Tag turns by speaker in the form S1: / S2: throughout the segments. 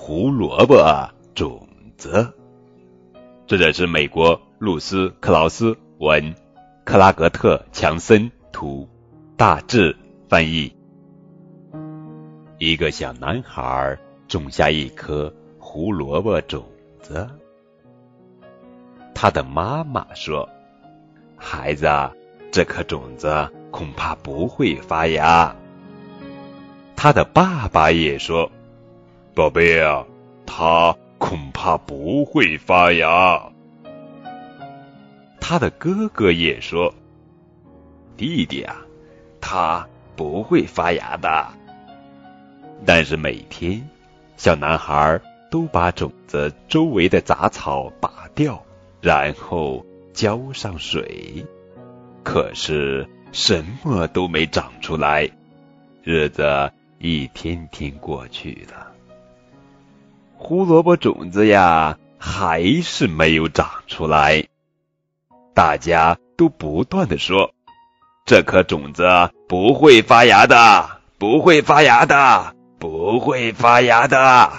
S1: 胡萝卜种子》，作者是美国。露丝·克劳斯文，克拉格特·强森图，大致翻译。一个小男孩种下一颗胡萝卜种子，他的妈妈说：“孩子，这颗种子恐怕不会发芽。”他的爸爸也说：“宝贝啊，它恐怕不会发芽。”他的哥哥也说：“弟弟啊，他不会发芽的。”但是每天，小男孩都把种子周围的杂草拔掉，然后浇上水，可是什么都没长出来。日子一天天过去了，胡萝卜种子呀，还是没有长出来。大家都不断的说：“这颗种子不会发芽的，不会发芽的，不会发芽的。”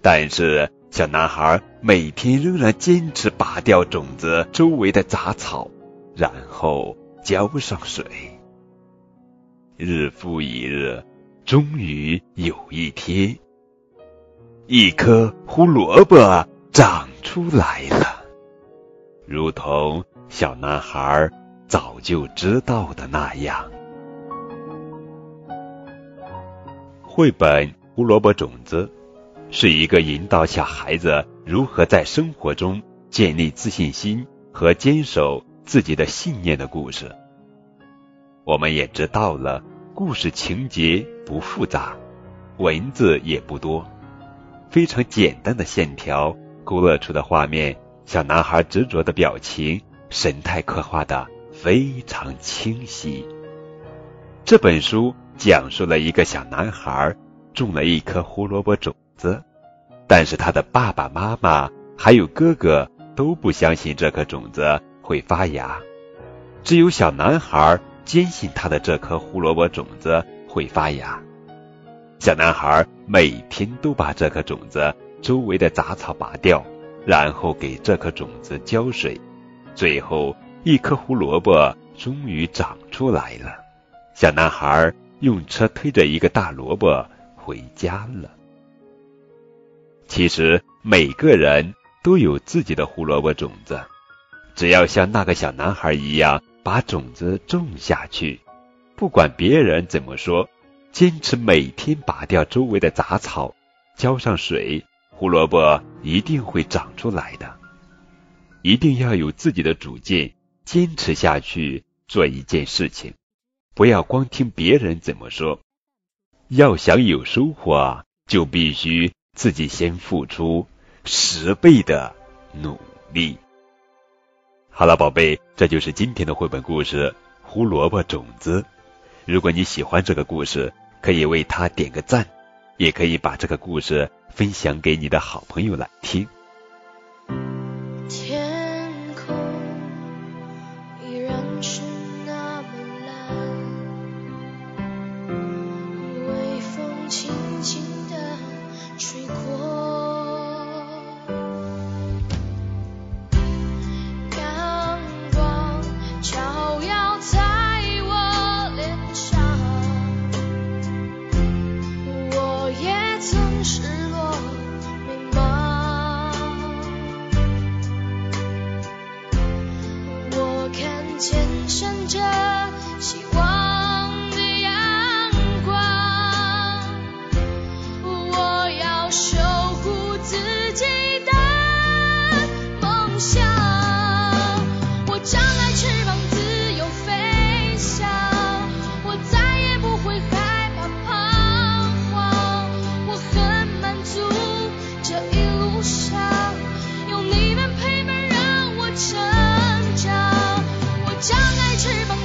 S1: 但是小男孩每天仍然坚持拔掉种子周围的杂草，然后浇上水。日复一日，终于有一天，一颗胡萝卜长出来了。如同小男孩早就知道的那样，绘本《胡萝卜种子》是一个引导小孩子如何在生活中建立自信心和坚守自己的信念的故事。我们也知道了，故事情节不复杂，文字也不多，非常简单的线条勾勒出的画面。小男孩执着的表情、神态刻画的非常清晰。这本书讲述了一个小男孩种了一颗胡萝卜种子，但是他的爸爸妈妈还有哥哥都不相信这颗种子会发芽，只有小男孩坚信他的这颗胡萝卜种子会发芽。小男孩每天都把这颗种子周围的杂草拔掉。然后给这颗种子浇水，最后一颗胡萝卜终于长出来了。小男孩用车推着一个大萝卜回家了。其实每个人都有自己的胡萝卜种子，只要像那个小男孩一样把种子种下去，不管别人怎么说，坚持每天拔掉周围的杂草，浇上水。胡萝卜一定会长出来的，一定要有自己的主见，坚持下去做一件事情，不要光听别人怎么说。要想有收获，就必须自己先付出十倍的努力。好了，宝贝，这就是今天的绘本故事《胡萝卜种子》。如果你喜欢这个故事，可以为他点个赞也可以把这个故事分享给你的好朋友来听。
S2: 天空依然是那么蓝微风轻守护自己的梦想，我张开翅膀自由飞翔，我再也不会害怕彷徨，我很满足这一路上有你们陪伴让我成长，我张开翅膀。